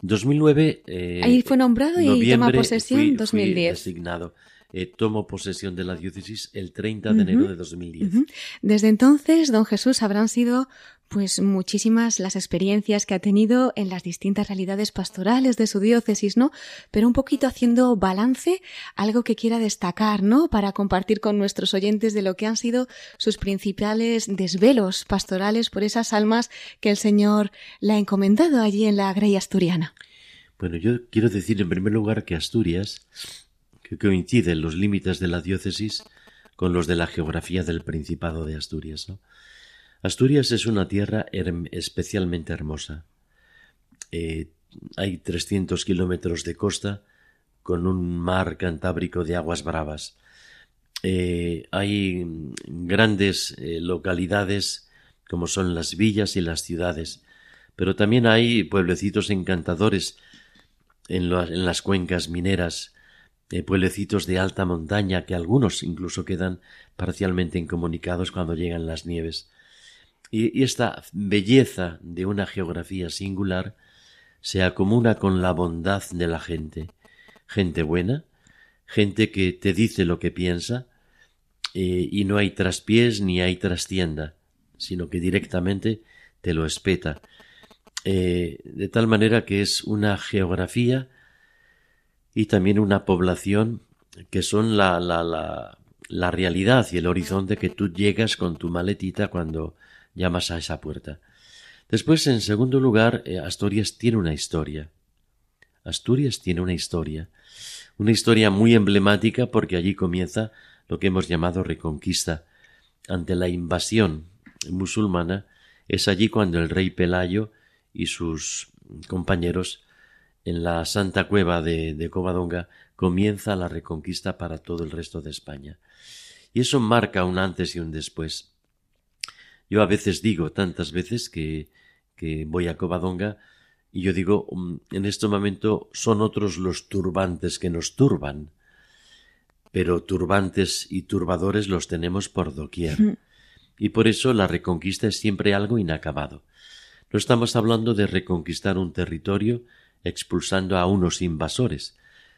2009. Eh, Ahí fue nombrado y toma posesión 2010. designado. Eh, tomo posesión de la diócesis el 30 de enero de 2010. Desde entonces, don Jesús, habrán sido pues muchísimas las experiencias que ha tenido en las distintas realidades pastorales de su diócesis, ¿no? Pero un poquito haciendo balance, algo que quiera destacar, ¿no? Para compartir con nuestros oyentes de lo que han sido sus principales desvelos pastorales por esas almas que el Señor le ha encomendado allí en la Grey Asturiana. Bueno, yo quiero decir en primer lugar que Asturias, que coinciden los límites de la diócesis con los de la geografía del Principado de Asturias. Asturias es una tierra especialmente hermosa. Eh, hay 300 kilómetros de costa con un mar cantábrico de aguas bravas. Eh, hay grandes eh, localidades como son las villas y las ciudades, pero también hay pueblecitos encantadores en, las cuencas mineras, pueblecitos de alta montaña que algunos incluso quedan parcialmente incomunicados cuando llegan las nieves. Y, esta belleza de una geografía singular se acomuna con la bondad de la gente. Gente buena, gente que te dice lo que piensa, eh, y no hay traspiés ni hay trastienda, sino que directamente te lo espeta. Eh, de tal manera que es una geografía y también una población que son la, la, la, la realidad y el horizonte que tú llegas con tu maletita cuando llamas a esa puerta. Después, en segundo lugar, eh, Asturias tiene una historia. Asturias tiene una historia. Una historia muy emblemática porque allí comienza lo que hemos llamado reconquista. Ante la invasión musulmana, es allí cuando el rey Pelayo y sus compañeros en la Santa Cueva de, de Covadonga comienza la reconquista para todo el resto de España. Y eso marca un antes y un después. Yo a veces digo, tantas veces que, que voy a Covadonga, y yo digo, mm, en este momento son otros los turbantes que nos turban, pero turbantes y turbadores los tenemos por doquier. Y por eso la reconquista es siempre algo inacabado. No estamos hablando de reconquistar un territorio expulsando a unos invasores,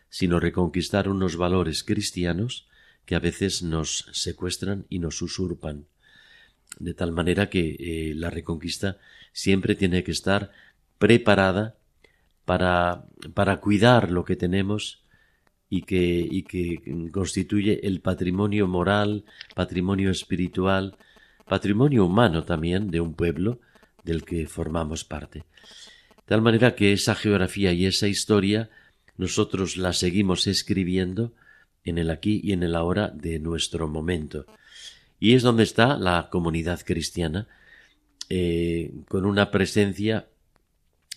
sino reconquistar unos valores cristianos que a veces nos secuestran y nos usurpan de tal manera que eh, la reconquista siempre tiene que estar preparada para, para cuidar lo que tenemos y que, y que constituye el patrimonio moral, patrimonio espiritual, patrimonio humano también de un pueblo del que formamos parte. Tal manera que esa geografía y esa historia nosotros la seguimos escribiendo en el aquí y en el ahora de nuestro momento. Y es donde está la comunidad cristiana, eh, con una presencia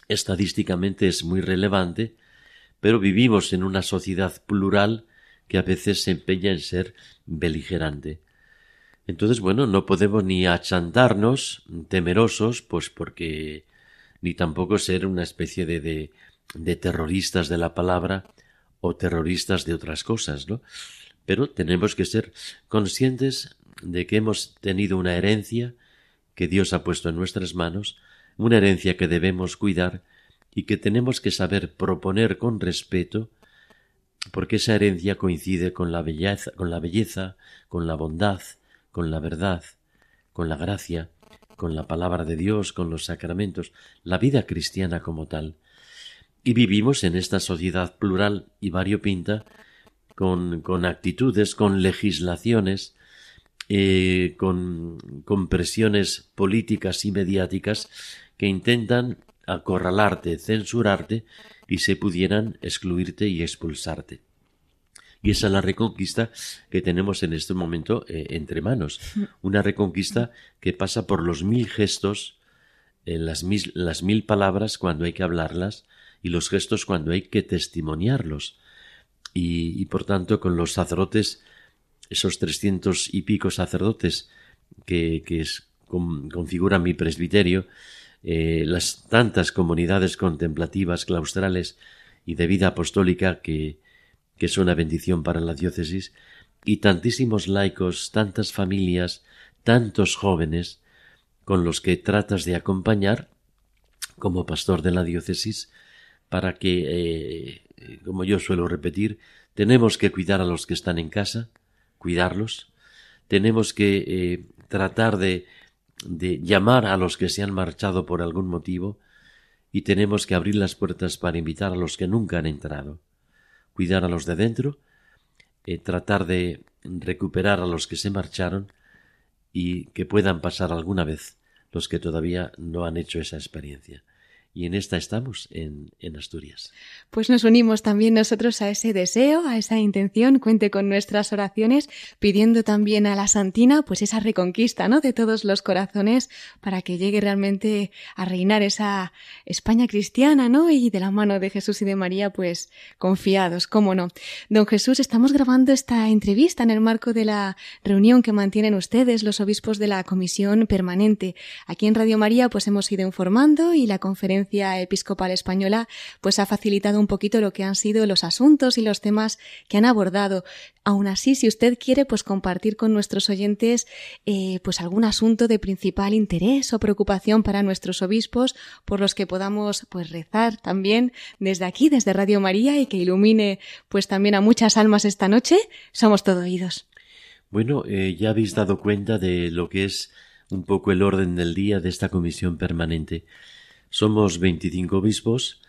estadísticamente es muy relevante, pero vivimos en una sociedad plural que a veces se empeña en ser beligerante. Entonces, bueno, no podemos ni achantarnos temerosos, pues porque ni tampoco ser una especie de, de, de terroristas de la palabra o terroristas de otras cosas, ¿no? Pero tenemos que ser conscientes de que hemos tenido una herencia que Dios ha puesto en nuestras manos, una herencia que debemos cuidar y que tenemos que saber proponer con respeto porque esa herencia coincide con la belleza, con la belleza, con la bondad, con la verdad, con la gracia, con la palabra de Dios, con los sacramentos, la vida cristiana como tal. Y vivimos en esta sociedad plural y variopinta con, con actitudes, con legislaciones, eh, con, con presiones políticas y mediáticas que intentan acorralarte, censurarte y se pudieran excluirte y expulsarte. Y esa es la reconquista que tenemos en este momento eh, entre manos. Una reconquista que pasa por los mil gestos, eh, las, mil, las mil palabras cuando hay que hablarlas y los gestos cuando hay que testimoniarlos. Y, y por tanto, con los sacerdotes, esos trescientos y pico sacerdotes que, que es, con, configuran mi presbiterio, eh, las tantas comunidades contemplativas, claustrales y de vida apostólica que, que es una bendición para la diócesis, y tantísimos laicos, tantas familias, tantos jóvenes con los que tratas de acompañar como pastor de la diócesis para que, eh, como yo suelo repetir, tenemos que cuidar a los que están en casa, cuidarlos, tenemos que eh, tratar de de llamar a los que se han marchado por algún motivo y tenemos que abrir las puertas para invitar a los que nunca han entrado, cuidar a los de dentro, eh, tratar de recuperar a los que se marcharon y que puedan pasar alguna vez los que todavía no han hecho esa experiencia y en esta estamos, en, en, Asturias. Pues nos unimos también nosotros a ese deseo, a esa intención, cuente con nuestras oraciones, pidiendo también a la Santina, pues esa reconquista, ¿no? De todos los corazones para que llegue realmente a reinar esa España cristiana, ¿no? Y de la mano de Jesús y de María, pues confiados, cómo no. Don Jesús, estamos grabando esta entrevista en el marco de la reunión que mantienen ustedes, los obispos de la Comisión Permanente. Aquí en Radio María, pues hemos ido informando y la conferencia Episcopal Española pues ha facilitado un poquito lo que han sido los asuntos y los temas que han abordado. Aún así, si usted quiere pues compartir con nuestros oyentes eh, pues algún asunto de principal interés o preocupación para nuestros obispos por los que podamos pues rezar también desde aquí, desde Radio María y que ilumine pues también a muchas almas esta noche, somos todo oídos. Bueno, eh, ya habéis dado cuenta de lo que es un poco el orden del día de esta comisión permanente. Somos 25 obispos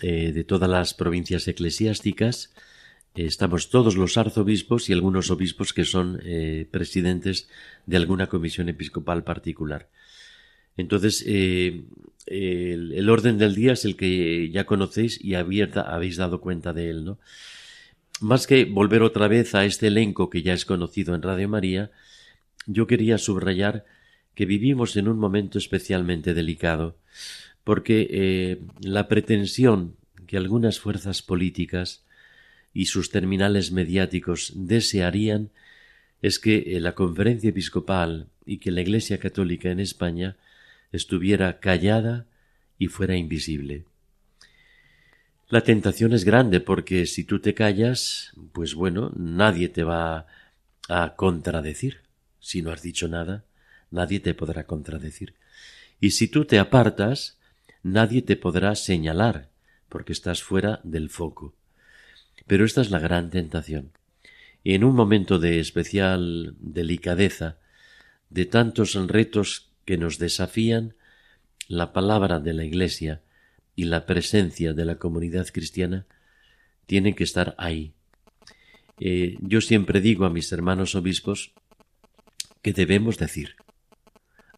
eh, de todas las provincias eclesiásticas. estamos todos los arzobispos y algunos obispos que son eh, presidentes de alguna comisión episcopal particular. Entonces, eh, el, el, orden del día es el que ya conocéis y abierta, habéis dado cuenta de él, ¿no? Más que volver otra vez a este elenco que ya es conocido en Radio María, yo quería subrayar que vivimos en un momento especialmente delicado, porque eh, la pretensión que algunas fuerzas políticas y sus terminales mediáticos desearían es que eh, la conferencia episcopal y que la Iglesia católica en España estuviera callada y fuera invisible. La tentación es grande porque si tú te callas, pues bueno, nadie te va a contradecir. Si no has dicho nada, nadie te podrá contradecir. Y si tú te apartas, nadie te podrá señalar, porque estás fuera del foco. Pero esta es la gran tentación. Y en un momento de especial delicadeza, de tantos retos que nos desafían, la palabra de la Iglesia y la presencia de la comunidad cristiana tienen que estar ahí. Eh, yo siempre digo a mis hermanos obispos que debemos decir,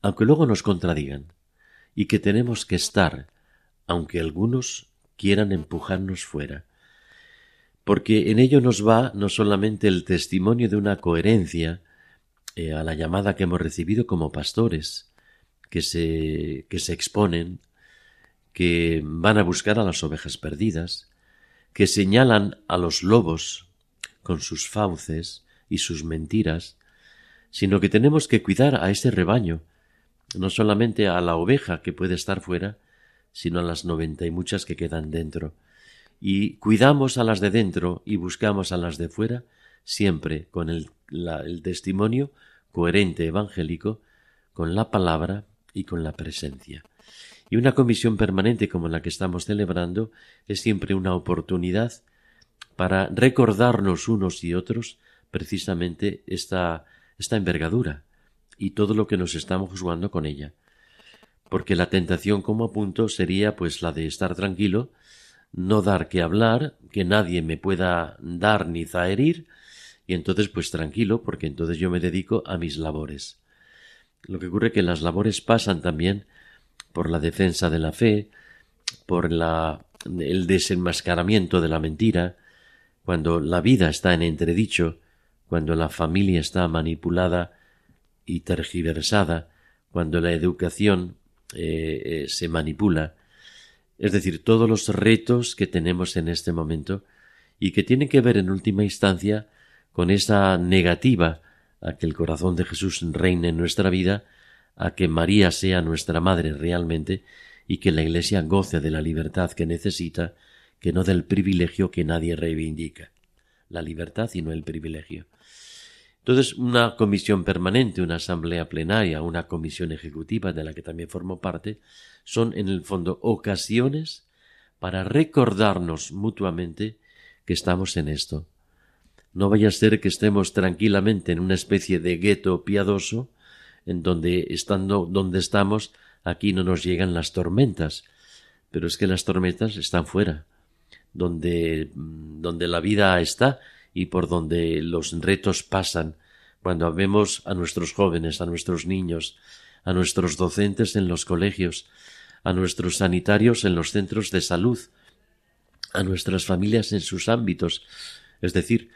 aunque luego nos contradigan, y que tenemos que estar aunque algunos quieran empujarnos fuera. Porque en ello nos va no solamente el testimonio de una coherencia eh, a la llamada que hemos recibido como pastores, que se, que se exponen, que van a buscar a las ovejas perdidas, que señalan a los lobos con sus fauces y sus mentiras, sino que tenemos que cuidar a ese rebaño, no solamente a la oveja que puede estar fuera, sino a las noventa y muchas que quedan dentro. Y cuidamos a las de dentro y buscamos a las de fuera, siempre con el, el testimonio coherente evangélico, con la palabra y con la presencia. Y una comisión permanente como la que estamos celebrando es siempre una oportunidad para recordarnos unos y otros precisamente esta, esta envergadura y todo lo que nos estamos jugando con ella. Porque la tentación como apunto sería pues la de estar tranquilo, no dar que hablar, que nadie me pueda dar ni zaherir, y entonces pues tranquilo, porque entonces yo me dedico a mis labores. Lo que ocurre que las labores pasan también por la defensa de la fe, por la, el desenmascaramiento de la mentira, cuando la vida está en entredicho, cuando la familia está manipulada y tergiversada, cuando la educación eh, eh, se manipula, es decir, todos los retos que tenemos en este momento y que tienen que ver en última instancia con esa negativa a que el corazón de Jesús reine en nuestra vida, a que María sea nuestra madre realmente y que la Iglesia goce de la libertad que necesita, que no del privilegio que nadie reivindica. La libertad y no el privilegio. Entonces, una comisión permanente, una asamblea plenaria, una comisión ejecutiva de la que también formo parte, son en el fondo ocasiones para recordarnos mutuamente que estamos en esto, no vaya a ser que estemos tranquilamente en una especie de gueto piadoso, en donde estando donde estamos, aquí no nos llegan las tormentas. Pero es que las tormentas están fuera, donde, donde la vida está y por donde los retos pasan, cuando vemos a nuestros jóvenes, a nuestros niños, a nuestros docentes en los colegios, a nuestros sanitarios en los centros de salud, a nuestras familias en sus ámbitos, es decir,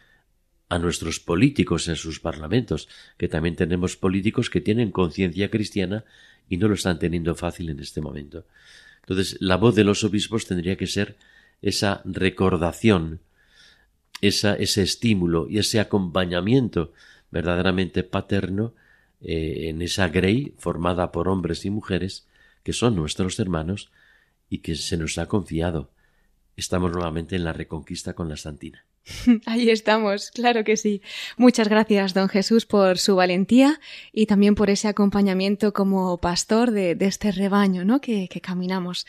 a nuestros políticos en sus parlamentos, que también tenemos políticos que tienen conciencia cristiana y no lo están teniendo fácil en este momento. Entonces, la voz de los obispos tendría que ser esa recordación, esa, ese estímulo y ese acompañamiento verdaderamente paterno eh, en esa grey formada por hombres y mujeres que son nuestros hermanos y que se nos ha confiado. Estamos nuevamente en la reconquista con la Santina. Ahí estamos, claro que sí. Muchas gracias, don Jesús, por su valentía y también por ese acompañamiento como pastor de, este rebaño ¿no? que, que, caminamos.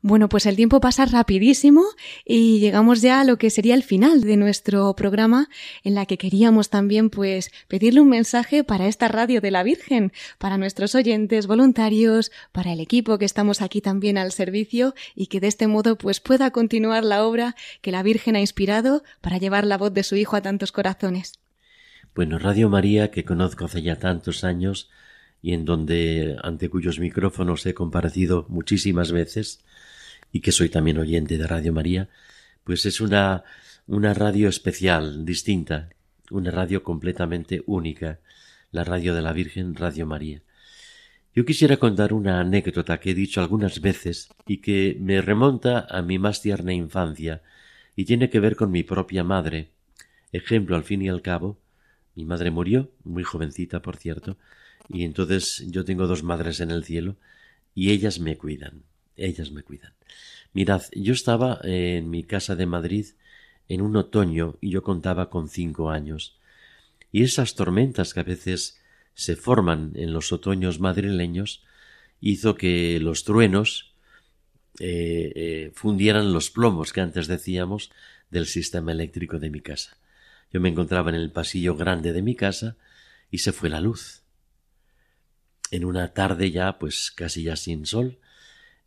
Bueno, pues el tiempo pasa rapidísimo y llegamos ya a lo que sería el final de nuestro programa, en la que queríamos también pues pedirle un mensaje para esta radio de la Virgen, para nuestros oyentes, voluntarios, para el equipo que estamos aquí también al servicio y que de este modo pues pueda continuar la obra que la Virgen ha inspirado para llevar la voz de su Hijo a tantos corazones. Bueno, Radio María, que conozco hace ya tantos años y en donde ante cuyos micrófonos he comparecido muchísimas veces y que soy también oyente de Radio María, pues es una, una radio especial, distinta, una radio completamente única, la radio de la Virgen, Radio María. Yo quisiera contar una anécdota que he dicho algunas veces y que me remonta a mi más tierna infancia, y tiene que ver con mi propia madre. Ejemplo, al fin y al cabo, mi madre murió, muy jovencita, por cierto, y entonces yo tengo dos madres en el cielo y ellas me cuidan, ellas me cuidan. Mirad, yo estaba en mi casa de Madrid en un otoño y yo contaba con cinco años. Y esas tormentas que a veces se forman en los otoños madrileños hizo que los truenos eh, eh, fundieran los plomos que antes decíamos del sistema eléctrico de mi casa. Yo me encontraba en el pasillo grande de mi casa y se fue la luz. En una tarde ya, pues casi ya sin sol,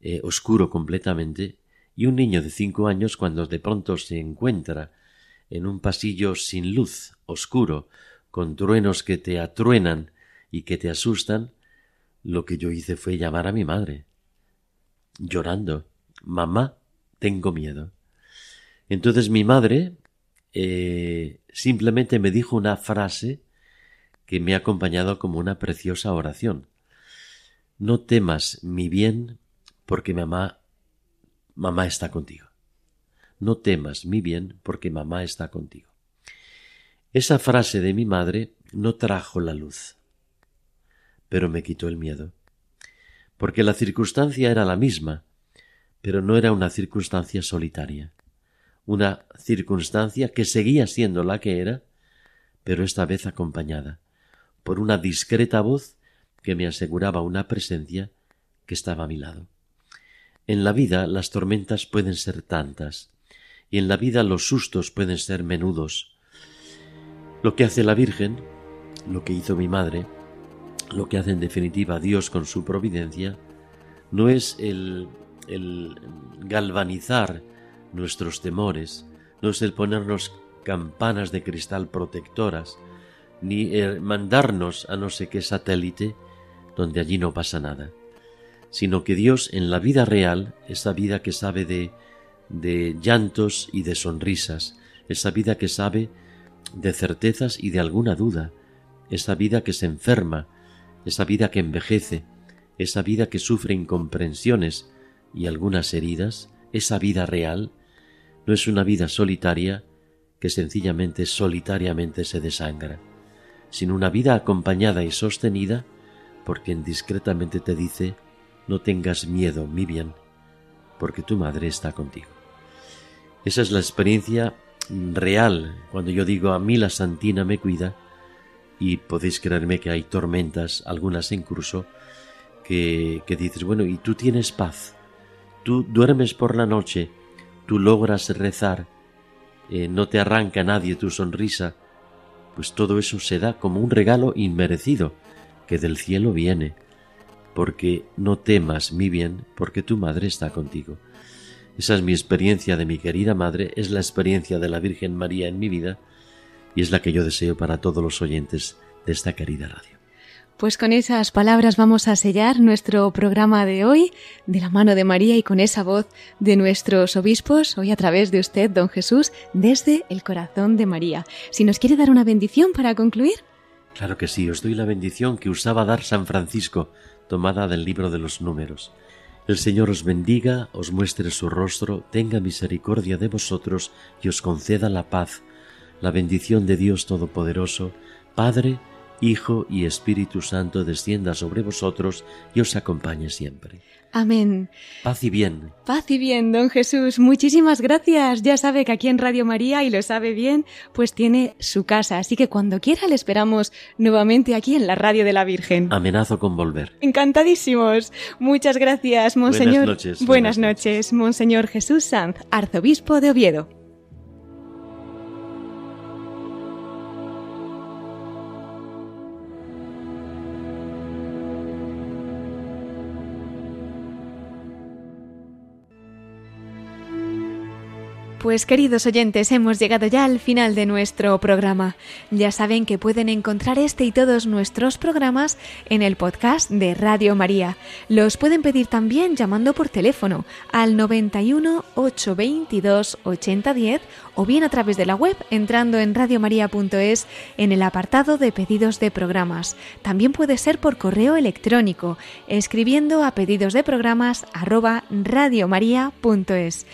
eh, oscuro completamente, y un niño de cinco años cuando de pronto se encuentra en un pasillo sin luz, oscuro, con truenos que te atruenan y que te asustan, lo que yo hice fue llamar a mi madre llorando mamá, tengo miedo. Entonces mi madre eh, simplemente me dijo una frase que me ha acompañado como una preciosa oración. No temas mi bien porque mamá, mamá está contigo. No temas mi bien porque mamá está contigo. Esa frase de mi madre no trajo la luz, pero me quitó el miedo, porque la circunstancia era la misma, pero no era una circunstancia solitaria, una circunstancia que seguía siendo la que era, pero esta vez acompañada por una discreta voz que me aseguraba una presencia que estaba a mi lado. En la vida las tormentas pueden ser tantas, y en la vida los sustos pueden ser menudos. Lo que hace la Virgen, lo que hizo mi madre, lo que hace en definitiva Dios con su providencia, no es el, galvanizar nuestros temores, no es el ponernos campanas de cristal protectoras, ni el mandarnos a no sé qué satélite donde allí no pasa nada, sino que Dios en la vida real, esa vida que sabe de, de llantos y de sonrisas, esa vida que sabe de certezas y de alguna duda, esa vida que se enferma, esa vida que envejece, esa vida que sufre incomprensiones y algunas heridas, esa vida real, no es una vida solitaria que sencillamente solitariamente se desangra, sino una vida acompañada y sostenida por quien discretamente te dice no tengas miedo, mi bien, porque tu madre está contigo. Esa es la experiencia real cuando yo digo a mí la Santina me cuida y podéis creerme que hay tormentas, algunas en curso, que, que dices, bueno, y tú tienes paz, tú duermes por la noche, tú logras rezar, eh, no te arranca nadie tu sonrisa, pues todo eso se da como un regalo inmerecido que del cielo viene, porque no temas mi bien, porque tu madre está contigo. Esa es mi experiencia de mi querida madre, es la experiencia de la Virgen María en mi vida y es la que yo deseo para todos los oyentes de esta querida radio. Pues con esas palabras vamos a sellar nuestro programa de hoy, de la mano de María y con esa voz de nuestros obispos, hoy a través de usted, don Jesús, desde el corazón de María. Si nos quiere dar una bendición para concluir. Claro que sí, os doy la bendición que usaba dar San Francisco, tomada del libro de los números. El Señor os bendiga, os muestre su rostro, tenga misericordia de vosotros y os conceda la paz. La bendición de Dios Todopoderoso, Padre, Hijo y Espíritu Santo descienda sobre vosotros y os acompañe siempre. Amén. Paz y bien. Paz y bien, don Jesús. Muchísimas gracias. Ya sabe que aquí en Radio María, y lo sabe bien, pues tiene su casa. Así que cuando quiera le esperamos nuevamente aquí en la Radio de la Virgen. Amenazo con volver. Encantadísimos. Muchas gracias, Monseñor. Buenas noches. Buenas noches, Monseñor Jesús Sanz, arzobispo de Oviedo. Pues queridos oyentes, hemos llegado ya al final de nuestro programa. Ya saben que pueden encontrar este y todos nuestros programas en el podcast de Radio María. Los pueden pedir también llamando por teléfono al 91 822 8010 o bien a través de la web entrando en radiomaria.es en el apartado de pedidos de programas. También puede ser por correo electrónico escribiendo a pedidos de programas radiomaria.es.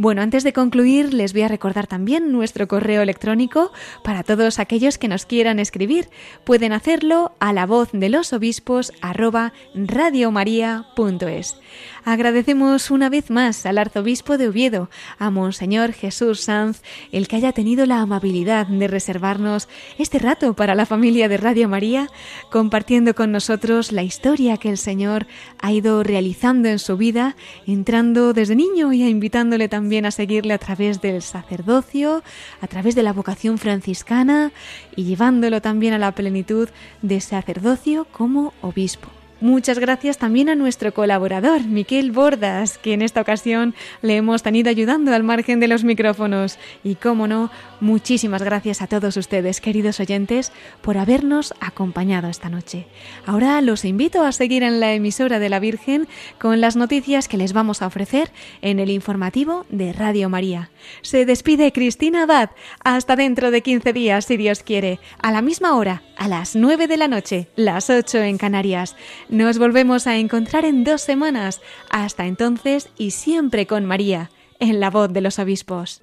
Bueno, antes de concluir, les voy a recordar también nuestro correo electrónico para todos aquellos que nos quieran escribir. Pueden hacerlo a la voz de los obispos arroba radiomaria.es. Agradecemos una vez más al arzobispo de Oviedo, a Monseñor Jesús Sanz, el que haya tenido la amabilidad de reservarnos este rato para la familia de Radio María, compartiendo con nosotros la historia que el Señor ha ido realizando en su vida, entrando desde niño y invitándole también a seguirle a través del sacerdocio, a través de la vocación franciscana y llevándolo también a la plenitud de sacerdocio como obispo. Muchas gracias también a nuestro colaborador, Miquel Bordas, que en esta ocasión le hemos tenido ayudando al margen de los micrófonos. Y cómo no, muchísimas gracias a todos ustedes, queridos oyentes, por habernos acompañado esta noche. Ahora los invito a seguir en la emisora de la Virgen con las noticias que les vamos a ofrecer en el informativo de Radio María. Se despide Cristina Abad. Hasta dentro de 15 días, si Dios quiere, a la misma hora, a las 9 de la noche, las 8 en Canarias. Nos volvemos a encontrar en dos semanas. Hasta entonces y siempre con María, en la voz de los obispos.